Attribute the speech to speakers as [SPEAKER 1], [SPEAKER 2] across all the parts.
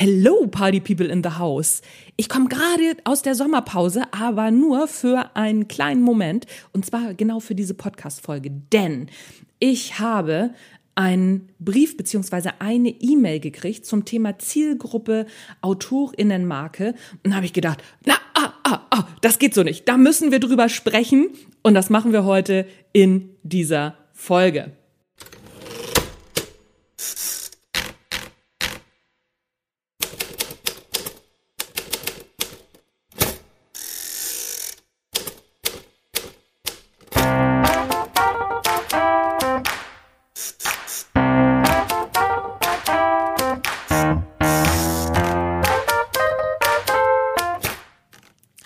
[SPEAKER 1] Hello, Party People in the House. Ich komme gerade aus der Sommerpause, aber nur für einen kleinen Moment. Und zwar genau für diese Podcast-Folge. Denn ich habe einen Brief beziehungsweise eine E-Mail gekriegt zum Thema Zielgruppe Autorinnenmarke. Und habe ich gedacht, na, ah, ah, ah, das geht so nicht. Da müssen wir drüber sprechen. Und das machen wir heute in dieser Folge.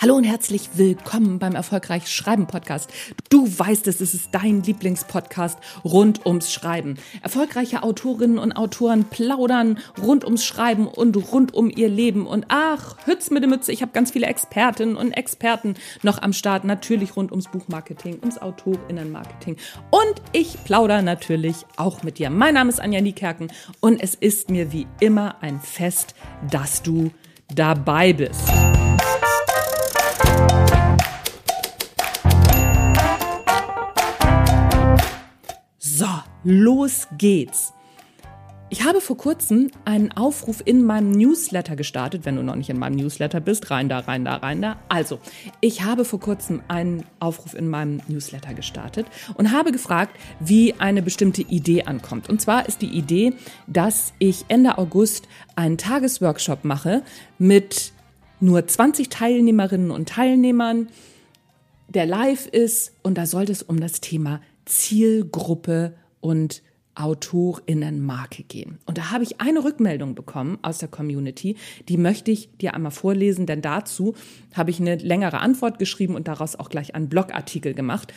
[SPEAKER 1] Hallo und herzlich willkommen beim Erfolgreich Schreiben Podcast. Du weißt es, es ist dein Lieblingspodcast rund ums Schreiben. Erfolgreiche Autorinnen und Autoren plaudern rund ums Schreiben und rund um ihr Leben. Und ach, Hütz mit der Mütze, ich habe ganz viele Expertinnen und Experten noch am Start. Natürlich rund ums Buchmarketing, ums Autorinnenmarketing. Und ich plaudere natürlich auch mit dir. Mein Name ist Anja Niekerken und es ist mir wie immer ein Fest, dass du dabei bist. Los geht's. Ich habe vor kurzem einen Aufruf in meinem Newsletter gestartet. Wenn du noch nicht in meinem Newsletter bist, rein da, rein da, rein da. Also, ich habe vor kurzem einen Aufruf in meinem Newsletter gestartet und habe gefragt, wie eine bestimmte Idee ankommt. Und zwar ist die Idee, dass ich Ende August einen Tagesworkshop mache mit nur 20 Teilnehmerinnen und Teilnehmern, der live ist. Und da sollte es um das Thema Zielgruppe und Autorinnenmarke gehen. Und da habe ich eine Rückmeldung bekommen aus der Community, die möchte ich dir einmal vorlesen, denn dazu habe ich eine längere Antwort geschrieben und daraus auch gleich einen Blogartikel gemacht.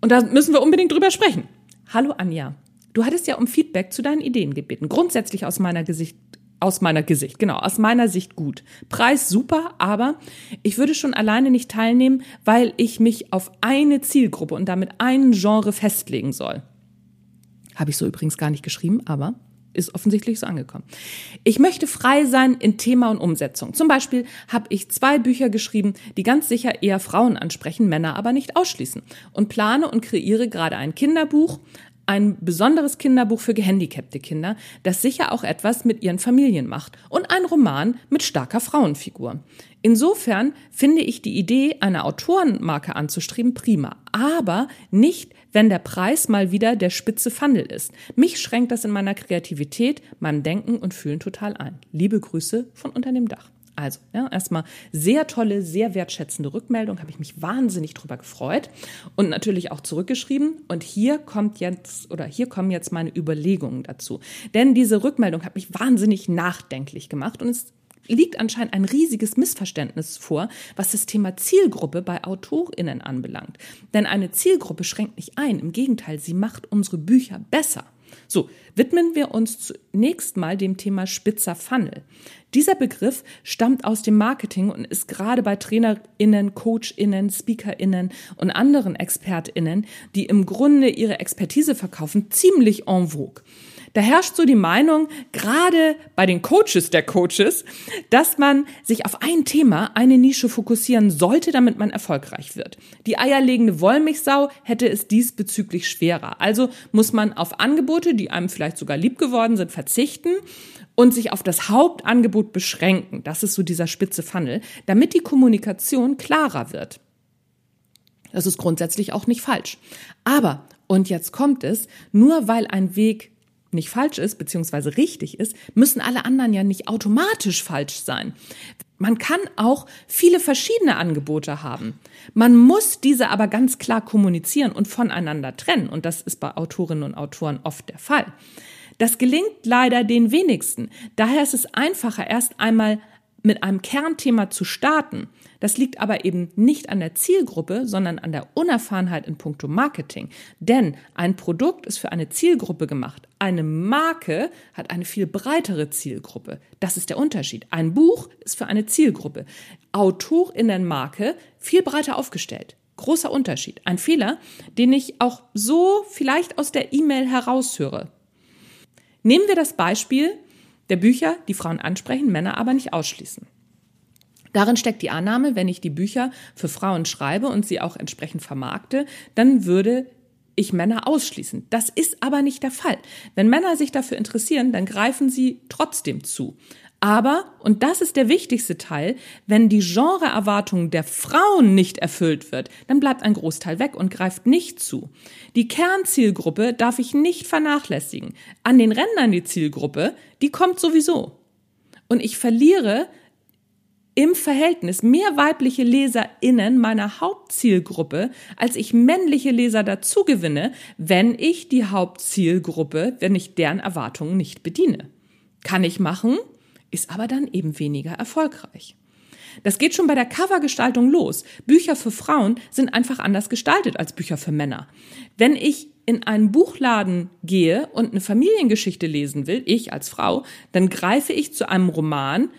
[SPEAKER 1] Und da müssen wir unbedingt drüber sprechen. Hallo Anja, du hattest ja um Feedback zu deinen Ideen gebeten. Grundsätzlich aus meiner Gesicht, aus meiner Gesicht, genau, aus meiner Sicht gut. Preis super, aber ich würde schon alleine nicht teilnehmen, weil ich mich auf eine Zielgruppe und damit einen Genre festlegen soll. Habe ich so übrigens gar nicht geschrieben, aber ist offensichtlich so angekommen. Ich möchte frei sein in Thema und Umsetzung. Zum Beispiel habe ich zwei Bücher geschrieben, die ganz sicher eher Frauen ansprechen, Männer aber nicht ausschließen. Und plane und kreiere gerade ein Kinderbuch, ein besonderes Kinderbuch für gehandicapte Kinder, das sicher auch etwas mit ihren Familien macht und ein Roman mit starker Frauenfigur. Insofern finde ich die Idee, eine Autorenmarke anzustreben, prima, aber nicht, wenn der Preis mal wieder der spitze Fandel ist. Mich schränkt das in meiner Kreativität, meinem Denken und Fühlen total ein. Liebe Grüße von unter dem Dach. Also, ja, erstmal sehr tolle, sehr wertschätzende Rückmeldung, habe ich mich wahnsinnig drüber gefreut und natürlich auch zurückgeschrieben. Und hier kommt jetzt oder hier kommen jetzt meine Überlegungen dazu. Denn diese Rückmeldung hat mich wahnsinnig nachdenklich gemacht und es liegt anscheinend ein riesiges Missverständnis vor, was das Thema Zielgruppe bei AutorInnen anbelangt. Denn eine Zielgruppe schränkt nicht ein, im Gegenteil, sie macht unsere Bücher besser. So, widmen wir uns zunächst mal dem Thema spitzer Funnel. Dieser Begriff stammt aus dem Marketing und ist gerade bei TrainerInnen, CoachInnen, SpeakerInnen und anderen ExpertInnen, die im Grunde ihre Expertise verkaufen, ziemlich en vogue. Da herrscht so die Meinung, gerade bei den Coaches der Coaches, dass man sich auf ein Thema, eine Nische fokussieren sollte, damit man erfolgreich wird. Die eierlegende Wollmilchsau hätte es diesbezüglich schwerer. Also muss man auf Angebote, die einem vielleicht sogar lieb geworden sind, verzichten und sich auf das Hauptangebot beschränken. Das ist so dieser spitze Funnel, damit die Kommunikation klarer wird. Das ist grundsätzlich auch nicht falsch. Aber, und jetzt kommt es, nur weil ein Weg nicht falsch ist, beziehungsweise richtig ist, müssen alle anderen ja nicht automatisch falsch sein. Man kann auch viele verschiedene Angebote haben. Man muss diese aber ganz klar kommunizieren und voneinander trennen. Und das ist bei Autorinnen und Autoren oft der Fall. Das gelingt leider den wenigsten. Daher ist es einfacher, erst einmal mit einem Kernthema zu starten. Das liegt aber eben nicht an der Zielgruppe, sondern an der Unerfahrenheit in puncto Marketing. Denn ein Produkt ist für eine Zielgruppe gemacht. Eine Marke hat eine viel breitere Zielgruppe. Das ist der Unterschied. Ein Buch ist für eine Zielgruppe. Autorinnenmarke viel breiter aufgestellt. Großer Unterschied. Ein Fehler, den ich auch so vielleicht aus der E-Mail heraushöre. Nehmen wir das Beispiel, der Bücher, die Frauen ansprechen, Männer aber nicht ausschließen. Darin steckt die Annahme, wenn ich die Bücher für Frauen schreibe und sie auch entsprechend vermarkte, dann würde ich Männer ausschließen. Das ist aber nicht der Fall. Wenn Männer sich dafür interessieren, dann greifen sie trotzdem zu. Aber, und das ist der wichtigste Teil, wenn die Genreerwartung der Frauen nicht erfüllt wird, dann bleibt ein Großteil weg und greift nicht zu. Die Kernzielgruppe darf ich nicht vernachlässigen. An den Rändern die Zielgruppe, die kommt sowieso. Und ich verliere im Verhältnis mehr weibliche LeserInnen meiner Hauptzielgruppe, als ich männliche Leser dazu gewinne, wenn ich die Hauptzielgruppe, wenn ich deren Erwartungen nicht bediene. Kann ich machen, ist aber dann eben weniger erfolgreich. Das geht schon bei der Covergestaltung los. Bücher für Frauen sind einfach anders gestaltet als Bücher für Männer. Wenn ich in einen Buchladen gehe und eine Familiengeschichte lesen will, ich als Frau, dann greife ich zu einem Roman,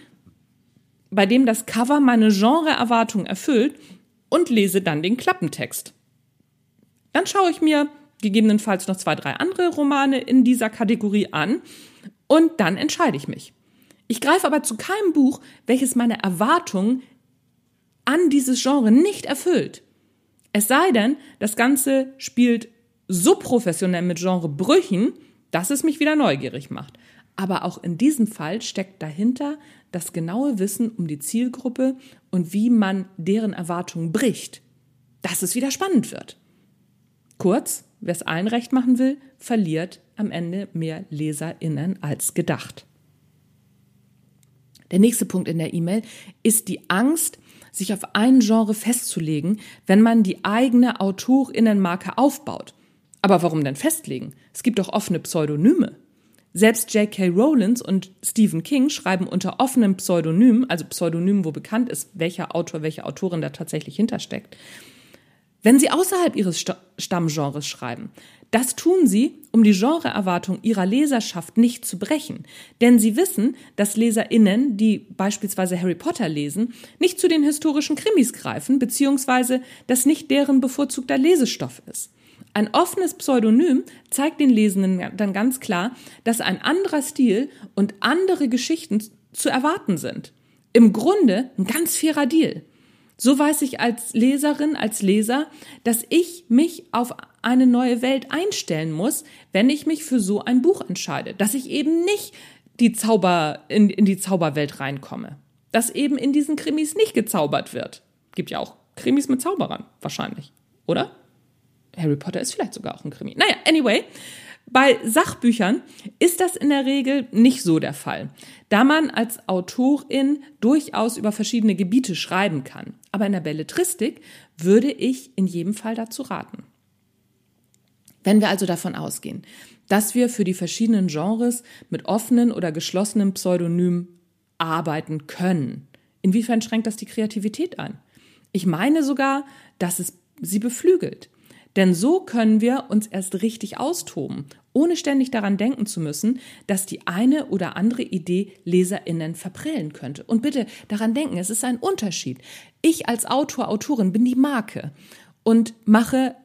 [SPEAKER 1] bei dem das Cover meine Genreerwartung erfüllt und lese dann den Klappentext. Dann schaue ich mir gegebenenfalls noch zwei, drei andere Romane in dieser Kategorie an und dann entscheide ich mich. Ich greife aber zu keinem Buch, welches meine Erwartungen an dieses Genre nicht erfüllt. Es sei denn, das Ganze spielt so professionell mit Genrebrüchen, dass es mich wieder neugierig macht. Aber auch in diesem Fall steckt dahinter das genaue Wissen um die Zielgruppe und wie man deren Erwartungen bricht, dass es wieder spannend wird. Kurz, wer es allen recht machen will, verliert am Ende mehr LeserInnen als gedacht. Der nächste Punkt in der E-Mail ist die Angst, sich auf ein Genre festzulegen, wenn man die eigene Autorinnenmarke aufbaut. Aber warum denn festlegen? Es gibt doch offene Pseudonyme. Selbst J.K. Rowlands und Stephen King schreiben unter offenem Pseudonym, also Pseudonym, wo bekannt ist, welcher Autor, welche Autorin da tatsächlich hintersteckt. Wenn sie außerhalb ihres Stammgenres schreiben, das tun sie, um die Genreerwartung ihrer Leserschaft nicht zu brechen. Denn sie wissen, dass LeserInnen, die beispielsweise Harry Potter lesen, nicht zu den historischen Krimis greifen, beziehungsweise das nicht deren bevorzugter Lesestoff ist. Ein offenes Pseudonym zeigt den Lesenden dann ganz klar, dass ein anderer Stil und andere Geschichten zu erwarten sind. Im Grunde ein ganz fairer Deal. So weiß ich als Leserin, als Leser, dass ich mich auf eine neue Welt einstellen muss, wenn ich mich für so ein Buch entscheide. Dass ich eben nicht die Zauber, in, in die Zauberwelt reinkomme. Dass eben in diesen Krimis nicht gezaubert wird. Gibt ja auch Krimis mit Zauberern, wahrscheinlich. Oder? Harry Potter ist vielleicht sogar auch ein Krimi. Naja, anyway. Bei Sachbüchern ist das in der Regel nicht so der Fall, da man als Autorin durchaus über verschiedene Gebiete schreiben kann. Aber in der Belletristik würde ich in jedem Fall dazu raten. Wenn wir also davon ausgehen, dass wir für die verschiedenen Genres mit offenen oder geschlossenen Pseudonymen arbeiten können, inwiefern schränkt das die Kreativität ein? Ich meine sogar, dass es sie beflügelt. Denn so können wir uns erst richtig austoben, ohne ständig daran denken zu müssen, dass die eine oder andere Idee Leserinnen verprellen könnte. Und bitte daran denken, es ist ein Unterschied. Ich als Autor, Autorin bin die Marke und mache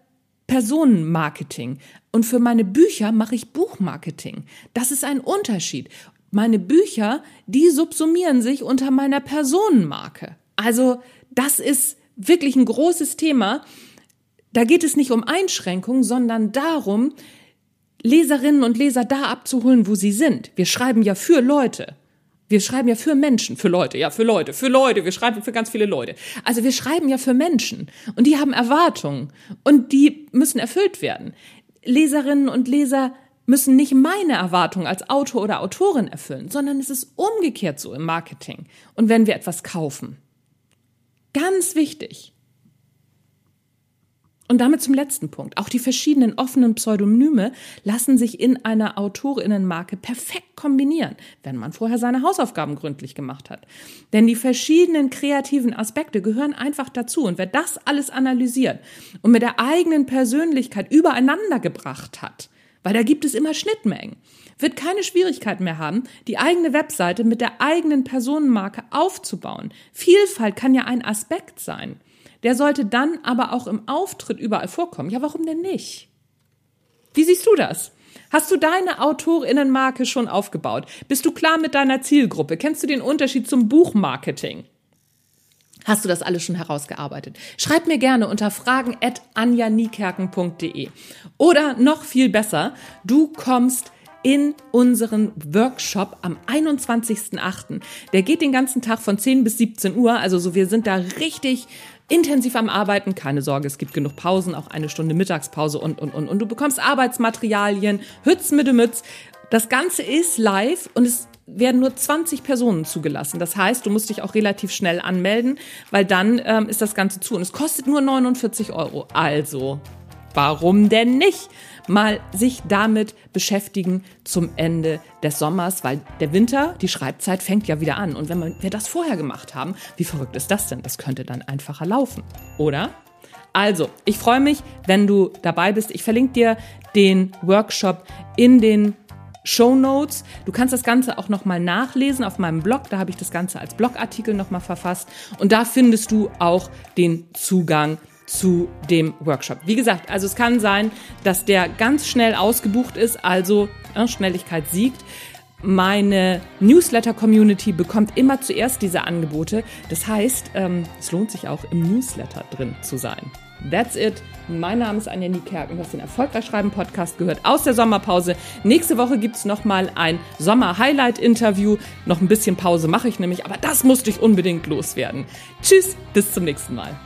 [SPEAKER 1] Personenmarketing. Und für meine Bücher mache ich Buchmarketing. Das ist ein Unterschied. Meine Bücher, die subsumieren sich unter meiner Personenmarke. Also das ist wirklich ein großes Thema da geht es nicht um Einschränkung, sondern darum, Leserinnen und Leser da abzuholen, wo sie sind. Wir schreiben ja für Leute. Wir schreiben ja für Menschen, für Leute, ja, für Leute, für Leute. Wir schreiben für ganz viele Leute. Also wir schreiben ja für Menschen. Und die haben Erwartungen. Und die müssen erfüllt werden. Leserinnen und Leser müssen nicht meine Erwartungen als Autor oder Autorin erfüllen, sondern es ist umgekehrt so im Marketing. Und wenn wir etwas kaufen. Ganz wichtig. Und damit zum letzten Punkt. Auch die verschiedenen offenen Pseudonyme lassen sich in einer Autorinnenmarke perfekt kombinieren, wenn man vorher seine Hausaufgaben gründlich gemacht hat. Denn die verschiedenen kreativen Aspekte gehören einfach dazu. Und wer das alles analysiert und mit der eigenen Persönlichkeit übereinander gebracht hat, weil da gibt es immer Schnittmengen, wird keine Schwierigkeit mehr haben, die eigene Webseite mit der eigenen Personenmarke aufzubauen. Vielfalt kann ja ein Aspekt sein. Der sollte dann aber auch im Auftritt überall vorkommen. Ja, warum denn nicht? Wie siehst du das? Hast du deine Autorinnenmarke schon aufgebaut? Bist du klar mit deiner Zielgruppe? Kennst du den Unterschied zum Buchmarketing? Hast du das alles schon herausgearbeitet? Schreib mir gerne unter fragen. Oder noch viel besser, du kommst in unseren Workshop am 21.08. Der geht den ganzen Tag von 10 bis 17 Uhr. Also so, wir sind da richtig intensiv am Arbeiten. Keine Sorge, es gibt genug Pausen, auch eine Stunde Mittagspause und, und, und. Und du bekommst Arbeitsmaterialien, Hütz mit dem Mütz. Das Ganze ist live und es werden nur 20 Personen zugelassen. Das heißt, du musst dich auch relativ schnell anmelden, weil dann ähm, ist das Ganze zu. Und es kostet nur 49 Euro. Also, warum denn nicht? Mal sich damit beschäftigen zum Ende des Sommers, weil der Winter, die Schreibzeit fängt ja wieder an. Und wenn wir das vorher gemacht haben, wie verrückt ist das denn? Das könnte dann einfacher laufen, oder? Also, ich freue mich, wenn du dabei bist. Ich verlinke dir den Workshop in den Show Notes. Du kannst das Ganze auch nochmal nachlesen auf meinem Blog. Da habe ich das Ganze als Blogartikel nochmal verfasst. Und da findest du auch den Zugang zu dem Workshop. Wie gesagt, also es kann sein, dass der ganz schnell ausgebucht ist, also äh, Schnelligkeit siegt. Meine Newsletter-Community bekommt immer zuerst diese Angebote. Das heißt, ähm, es lohnt sich auch im Newsletter drin zu sein. That's it. Mein Name ist Anja Niekerken. Du hast den Erfolgreich Schreiben Podcast gehört aus der Sommerpause. Nächste Woche gibt es nochmal ein Sommer-Highlight-Interview. Noch ein bisschen Pause mache ich nämlich, aber das musste ich unbedingt loswerden. Tschüss, bis zum nächsten Mal.